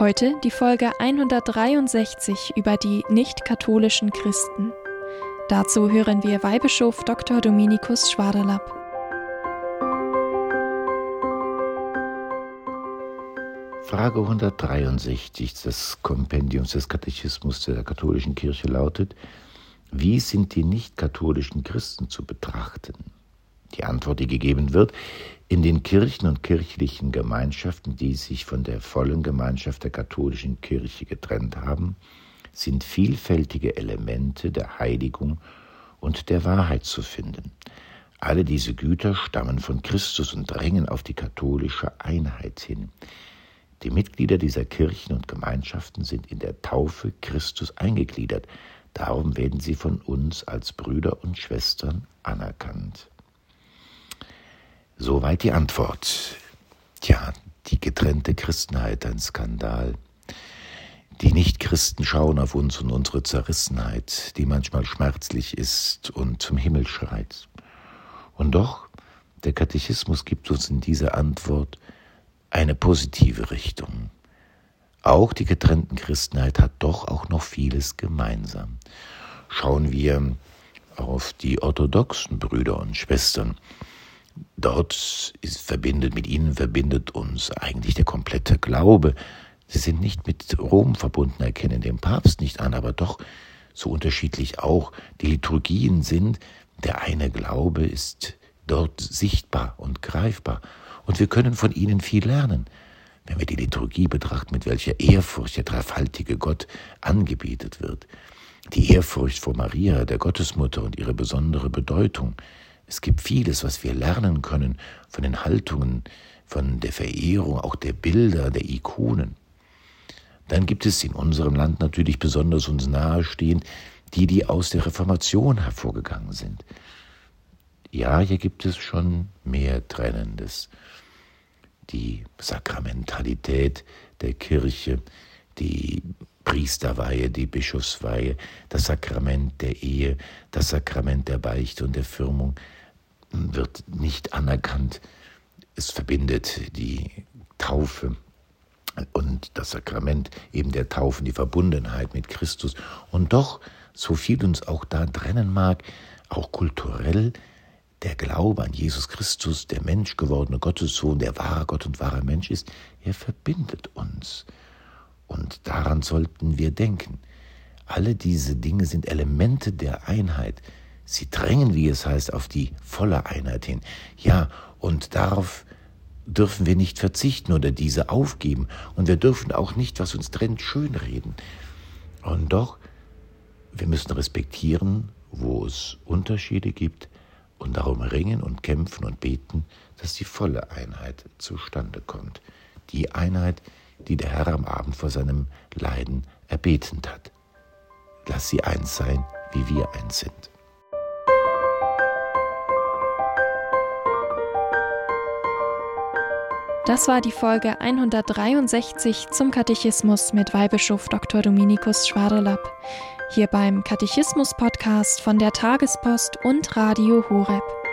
Heute die Folge 163 über die nicht-katholischen Christen. Dazu hören wir Weihbischof Dr. Dominikus Schwaderlapp. Frage 163 des Kompendiums des Katechismus der katholischen Kirche lautet, wie sind die nicht-katholischen Christen zu betrachten? Die Antwort, die gegeben wird, in den Kirchen und kirchlichen Gemeinschaften, die sich von der vollen Gemeinschaft der katholischen Kirche getrennt haben, sind vielfältige Elemente der Heiligung und der Wahrheit zu finden. Alle diese Güter stammen von Christus und drängen auf die katholische Einheit hin. Die Mitglieder dieser Kirchen und Gemeinschaften sind in der Taufe Christus eingegliedert. Darum werden sie von uns als Brüder und Schwestern anerkannt. Soweit die Antwort. Tja, die getrennte Christenheit, ein Skandal. Die Nichtchristen schauen auf uns und unsere Zerrissenheit, die manchmal schmerzlich ist und zum Himmel schreit. Und doch, der Katechismus gibt uns in dieser Antwort eine positive Richtung. Auch die getrennten Christenheit hat doch auch noch vieles gemeinsam. Schauen wir auf die orthodoxen Brüder und Schwestern, Dort ist, verbindet, mit ihnen verbindet uns eigentlich der komplette Glaube. Sie sind nicht mit Rom verbunden, erkennen den Papst nicht an, aber doch so unterschiedlich auch die Liturgien sind. Der eine Glaube ist dort sichtbar und greifbar. Und wir können von ihnen viel lernen, wenn wir die Liturgie betrachten, mit welcher Ehrfurcht der dreifaltige Gott angebetet wird. Die Ehrfurcht vor Maria, der Gottesmutter und ihre besondere Bedeutung, es gibt vieles, was wir lernen können von den Haltungen, von der Verehrung, auch der Bilder, der Ikonen. Dann gibt es in unserem Land natürlich besonders uns nahestehend die, die aus der Reformation hervorgegangen sind. Ja, hier gibt es schon mehr Trennendes. Die Sakramentalität der Kirche, die Priesterweihe, die Bischofsweihe, das Sakrament der Ehe, das Sakrament der Beichte und der Firmung wird nicht anerkannt. Es verbindet die Taufe und das Sakrament eben der Taufe, die Verbundenheit mit Christus. Und doch, so viel uns auch da trennen mag, auch kulturell, der Glaube an Jesus Christus, der menschgewordene Gottessohn, der wahre Gott und wahrer Mensch ist, er verbindet uns. Daran sollten wir denken. Alle diese Dinge sind Elemente der Einheit. Sie drängen, wie es heißt, auf die volle Einheit hin. Ja, und darauf dürfen wir nicht verzichten oder diese aufgeben. Und wir dürfen auch nicht, was uns trennt, schönreden. Und doch, wir müssen respektieren, wo es Unterschiede gibt und darum ringen und kämpfen und beten, dass die volle Einheit zustande kommt. Die Einheit, die die der Herr am Abend vor seinem Leiden erbetend hat. Lass sie eins sein, wie wir eins sind. Das war die Folge 163 zum Katechismus mit Weihbischof Dr. Dominikus Schwaderlapp. Hier beim Katechismus-Podcast von der Tagespost und Radio Horeb.